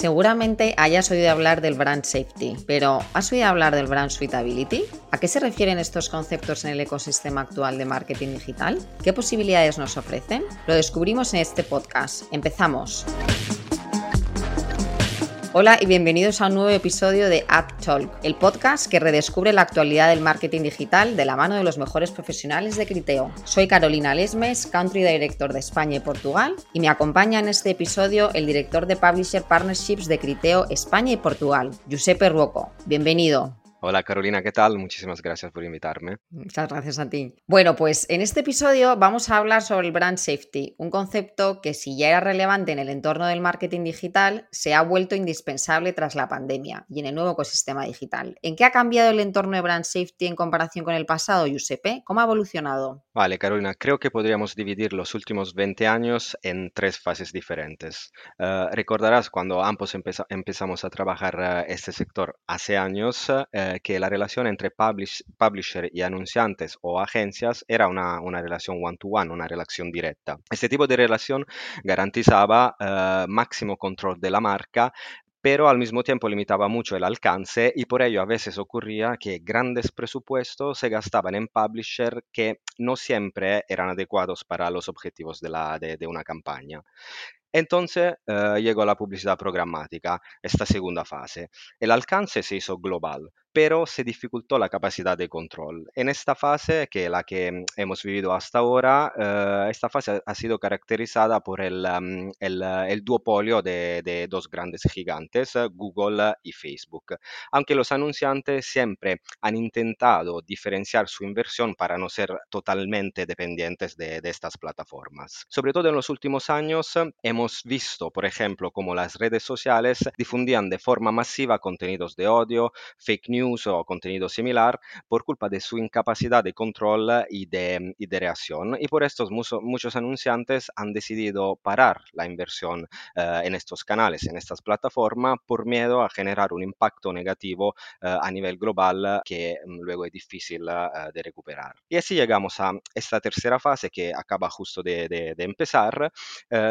Seguramente hayas oído hablar del brand safety, pero ¿has oído hablar del brand suitability? ¿A qué se refieren estos conceptos en el ecosistema actual de marketing digital? ¿Qué posibilidades nos ofrecen? Lo descubrimos en este podcast. Empezamos. Hola y bienvenidos a un nuevo episodio de App Talk, el podcast que redescubre la actualidad del marketing digital de la mano de los mejores profesionales de Criteo. Soy Carolina Lesmes, Country Director de España y Portugal, y me acompaña en este episodio el director de Publisher Partnerships de Criteo España y Portugal, Giuseppe Ruoco. Bienvenido. Hola Carolina, ¿qué tal? Muchísimas gracias por invitarme. Muchas gracias a ti. Bueno, pues en este episodio vamos a hablar sobre el brand safety, un concepto que si ya era relevante en el entorno del marketing digital, se ha vuelto indispensable tras la pandemia y en el nuevo ecosistema digital. ¿En qué ha cambiado el entorno de brand safety en comparación con el pasado, Giuseppe? ¿Cómo ha evolucionado? Vale, Carolina, creo que podríamos dividir los últimos 20 años en tres fases diferentes. Uh, recordarás cuando ambos empeza empezamos a trabajar uh, este sector hace años, uh, que la relación entre publish, publisher y anunciantes o agencias era una, una relación one-to-one, -one, una relación directa. Este tipo de relación garantizaba uh, máximo control de la marca, pero al mismo tiempo limitaba mucho el alcance y por ello a veces ocurría que grandes presupuestos se gastaban en publisher que no siempre eran adecuados para los objetivos de, la, de, de una campaña. Entonces uh, llegó la publicidad programática, esta segunda fase. El alcance se hizo global, pero se dificultó la capacidad de control. En esta fase, que es la que hemos vivido hasta ahora, uh, esta fase ha sido caracterizada por el, um, el, el duopolio de, de, dos grandes gigantes, Google y Facebook. Aunque los anunciantes siempre han intentado diferenciar su inversión para no ser totalmente dependientes de, de estas plataformas. Sobre todo en los últimos años hemos visto, por ejemplo, cómo las redes sociales difundían de forma masiva contenidos de odio, fake news, o contenido similar por culpa de su incapacidad de control y de, y de reacción. Y por esto mucho, muchos anunciantes han decidido parar la inversión uh, en estos canales, en estas plataformas, por miedo a generar un impacto negativo uh, a nivel global que um, luego es difícil uh, de recuperar. Y así llegamos a esta tercera fase que acaba justo de, de, de empezar.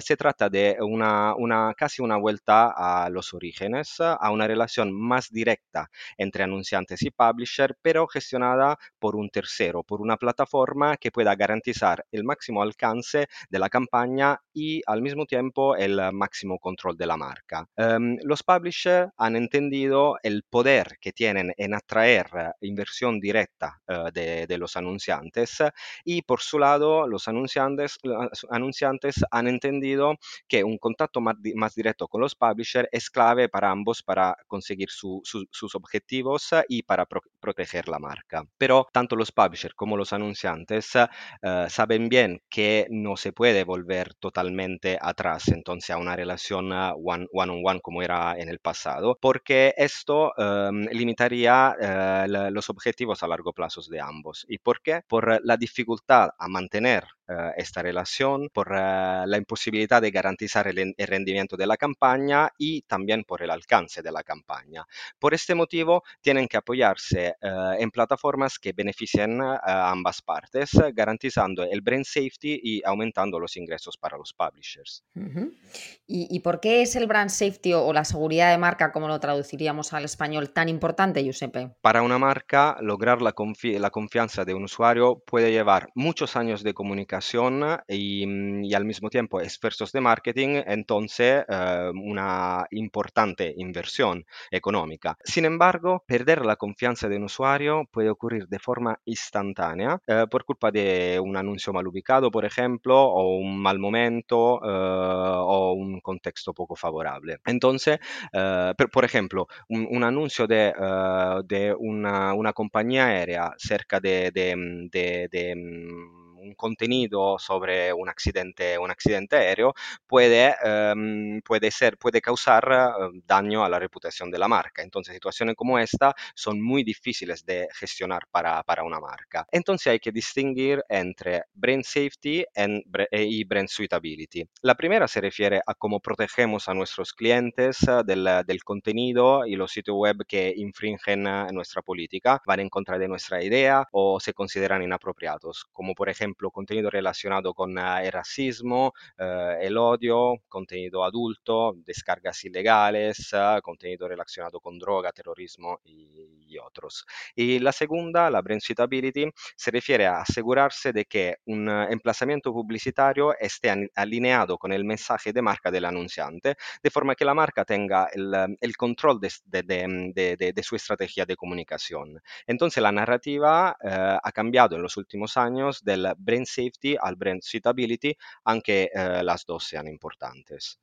se trata de una, una, casi una vuelta a los orígenes, a una relación más directa entre anunciantes y publisher, pero gestionada por un tercero, por una plataforma que pueda garantizar el máximo alcance de la campaña y al mismo tiempo el máximo control de la marca. Um, los publishers han entendido el poder que tienen en atraer inversión directa uh, de, de, los anunciantes y por su lado los anunciantes, los anunciantes han entendido que un contacto más, más, directo con los publishers es clave para ambos para conseguir su, su, sus objetivos y para pro proteger la marca. Pero tanto los publishers como los anunciantes uh, saben bien que no se puede volver totalmente atrás entonces a una relación one, one on one como era en el pasado, porque esto um, limitaría uh, los objetivos a largo plazo de ambos. ¿Y por qué? Por la dificultad a mantener esta relación, por la imposibilidad de garantizar el, el, rendimiento de la campaña y también por el alcance de la campaña. Por este motivo, tienen que apoyarse uh, en plataformas que beneficien a ambas partes, garantizando el brand safety y aumentando los ingresos para los publishers. Uh -huh. ¿Y, ¿Y, por qué es el brand safety o, o, la seguridad de marca, como lo traduciríamos al español, tan importante, Giuseppe? Para una marca, lograr la, confi la confianza de un usuario puede llevar muchos años de comunicación y, y al mismo tiempo esfuerzos de marketing, entonces uh, una importante inversión económica. Sin embargo, perder la confianza de un usuario puede ocurrir de forma instantánea eh, por culpa de un anuncio mal ubicado, por ejemplo, o un mal momento eh, o un contexto poco favorable. Entonces, eh, per, por ejemplo, un, un anuncio de, de una, una, compañía aérea cerca de, de, de un contenido sobre un accidente, un accidente aéreo puede, em, puede, ser, puede causar eh, daño a la reputación de la marca. Entonces, situaciones como esta son muy difíciles de gestionar para, para una marca. Entonces, hay que distinguir entre brand safety y brand suitability. La primera se refiere a cómo protegemos a nuestros clientes del, del contenido y los sitios web que infringen nuestra política, van en contra de nuestra idea o se consideran inapropiados, como por ejemplo contenido relacionado con el racismo, eh, el odio, contenido adulto, descargas ilegales, eh, contenido relacionado con droga, terrorismo y, otros. Y la segunda, la brand suitability, se refiere a asegurarse de que un emplazamiento publicitario esté alineado con el mensaje de marca del anunciante, de forma que la marca tenga el, el control de, de, de, de, su estrategia de comunicación. Entonces la narrativa eh, ha cambiado en los últimos años del brand safety al brand suitability, aunque eh, las dos sean importantes.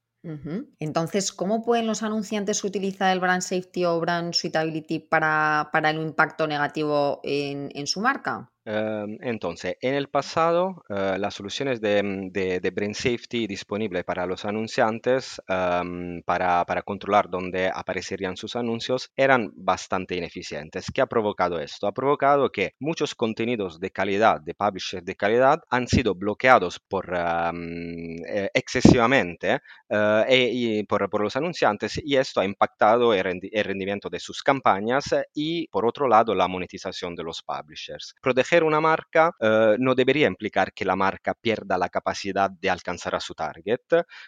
Entonces, ¿cómo pueden los anunciantes utilizar el brand safety o brand suitability para, para el impacto negativo en, en su marca? Em, entonces, en el pasado, eh, las soluciones de, mm, de, de, Brain Safety disponibles para los anunciantes um, para, para, controlar dónde aparecerían sus anuncios eran bastante ineficientes. ¿Qué ha provocado esto? Ha provocado que muchos contenidos de calidad, de publishers de calidad, han sido bloqueados por, um, eh, excesivamente uh, y por, por, los anunciantes y esto ha impactado el, rendi el rendimiento de sus campañas y, por otro lado, la monetización de los publishers. Proteger una marca eh, no debería implicar que la marca pierda la capacidad de alcanzar a su target,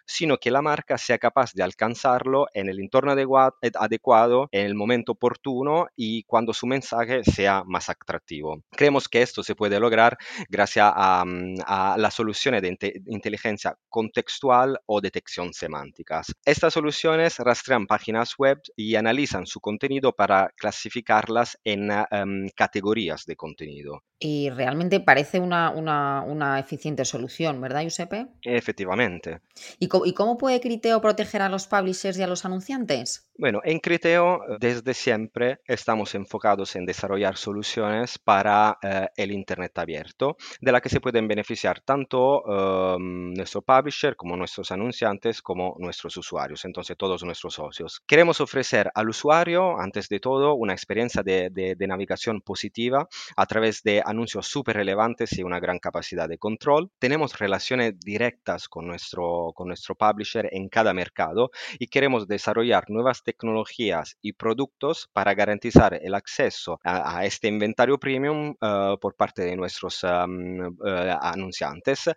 sino que la marca sea capaz de alcanzarlo en el entorno adecuado, en el momento oportuno y cuando su mensaje sea más atractivo. Creemos que esto se puede lograr gracias a, mm, a las soluciones de inte inteligencia contextual o detección semánticas. Estas soluciones rastrean páginas web y analizan su contenido para clasificarlas en um, categorías de contenido. Y realmente parece una, una, una eficiente solución, ¿verdad, Giuseppe? Efectivamente. ¿Y cómo, ¿Y cómo puede Criteo proteger a los publishers y a los anunciantes? Bueno, en Criteo desde siempre estamos enfocados en desarrollar soluciones para eh, el Internet abierto, de la que se pueden beneficiar tanto eh, nuestro publisher como nuestros anunciantes como nuestros usuarios, entonces todos nuestros socios. Queremos ofrecer al usuario, antes de todo, una experiencia de, de, de navegación positiva a través de anuncios súper relevantes y una gran capacidad de control. Tenemos relaciones directas con nuestro, con nuestro publisher en cada mercado y queremos desarrollar nuevas tecnologías y productos para garantizar el acceso a, a este inventario premium uh, por parte de nuestros um, uh, anunciantes,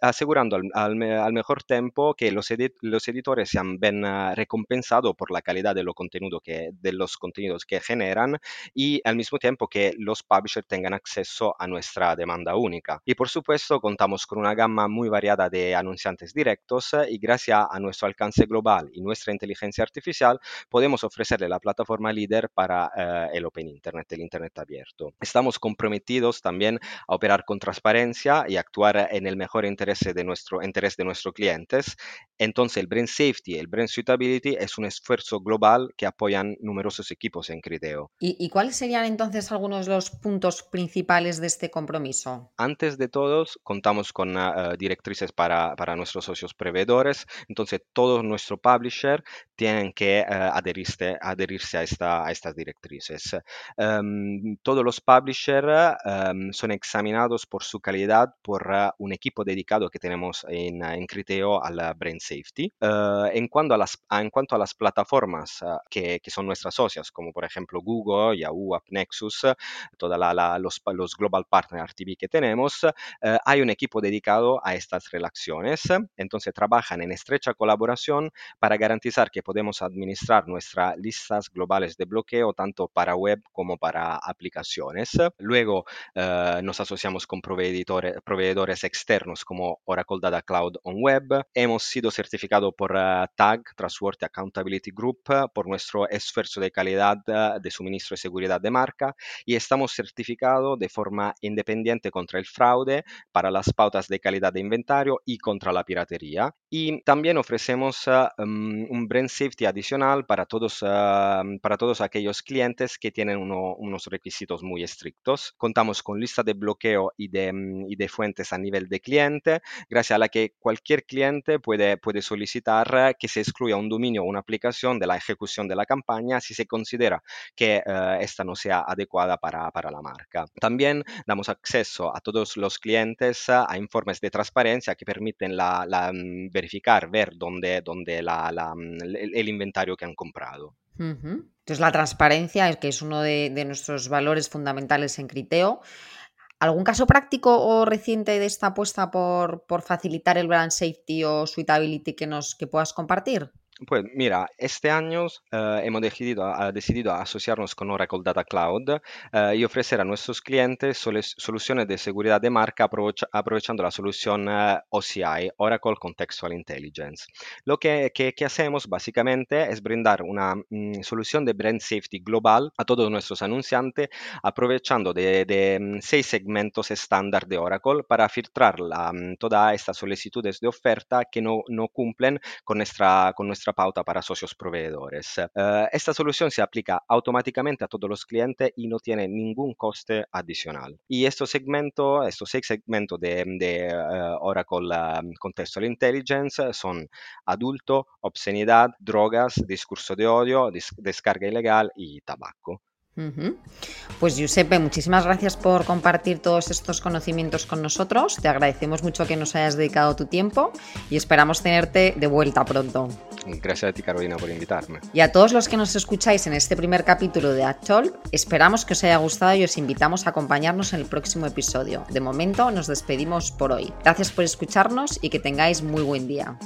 asegurando al, al, al, mejor tiempo que los, edit los editores sean bien uh, recompensados por la calidad de, lo contenido que, de los contenidos que generan y al mismo tiempo que los publishers tengan acceso a nuestra demanda única. Y por supuesto contamos con una gama muy variada de anunciantes directos eh, y gracias a nuestro alcance global y nuestra inteligencia artificial podemos ofrecerle la plataforma líder para eh, el Open Internet, el Internet abierto. Estamos comprometidos también a operar con transparencia y actuar en el mejor interés de nuestro interés de nuestros clientes. Entonces el Brand Safety, el Brand Suitability es un esfuerzo global que apoyan numerosos equipos en Criteo. ¿Y, y cuáles serían entonces algunos de los puntos principales de este compromiso? Antes de todos, contamos con uh, directrices para, para, nuestros socios proveedores. Entonces, todos nuestros publishers tienen que uh, adherirse, adherirse a, esta, a, estas directrices. Um, todos los publishers um, son examinados por su calidad por uh, un equipo dedicado que tenemos en, en Criteo al Brain Safety. en, cuanto a las, en cuanto a las plataformas que, que, son nuestras socias, como por ejemplo Google, Yahoo, AppNexus, todos la, la, los, los Global Partner TV que tenemos, eh, hay un equipo dedicado a estas relaciones. Entonces trabajan en estrecha colaboración para garantizar que podemos administrar nuestras listas globales de bloqueo tanto para web como para aplicaciones. Luego eh, nos asociamos con proveedores, proveedores, externos como Oracle Data Cloud on Web. Hemos sido certificados por uh, TAG, Trustworthy Accountability Group, por nuestro esfuerzo de calidad de suministro y seguridad de marca y estamos certificados de forma independiente contra el fraude, para las pautas de calidad de inventario y contra la piratería. Y también ofrecemos um, un brand safety adicional para todos, para todos aquellos clientes que tienen unos requisitos muy estrictos. Contamos con lista de bloqueo y de, mm, y de fuentes a nivel de cliente, gracias a la que cualquier cliente puede, puede solicitar que se excluya un dominio o una aplicación de la ejecución de la campaña si se considera que uh, esta no sea adecuada para, para, la marca. También damos acceso a todos los clientes a informes de transparencia que permiten la, la, mm, ver dónde, dónde la, mm, el, inventario que han comprado. Entonces, la transparencia, que es uno de, de nuestros valores fundamentales en Criteo. ¿Algún caso práctico o reciente de esta apuesta por, por facilitar el brand safety o suitability que, nos, que puedas compartir? Pues mira, este año uh, hemos decidido, uh, decidido, asociarnos con Oracle Data Cloud uh, y ofrecer a nuestros clientes soluciones de seguridad de marca aprovechando la solución OCI, Oracle Contextual Intelligence. Lo que, que, hacemos básicamente es brindar una mm, solución de brand safety global a todos nuestros anunciantes aprovechando de, mm, seis segmentos estándar de Oracle para filtrar mm, todas estas solicitudes de oferta que no, no cumplen con nuestra, con nuestra pauta para socios proveedores. Uh, esta solución se aplica automáticamente a todos los clientes y no tiene ningún coste adicional. Y estos segmentos, estos seis segmentos de, de uh, Oracle um, Contextual Intelligence son adulto, obscenidad, drogas, discurso de odio, descarga ilegal y tabaco. Pues Giuseppe, muchísimas gracias por compartir todos estos conocimientos con nosotros. Te agradecemos mucho que nos hayas dedicado tu tiempo y esperamos tenerte de vuelta pronto. Gracias a ti, Carolina, por invitarme. Y a todos los que nos escucháis en este primer capítulo de Actual, esperamos que os haya gustado y os invitamos a acompañarnos en el próximo episodio. De momento, nos despedimos por hoy. Gracias por escucharnos y que tengáis muy buen día.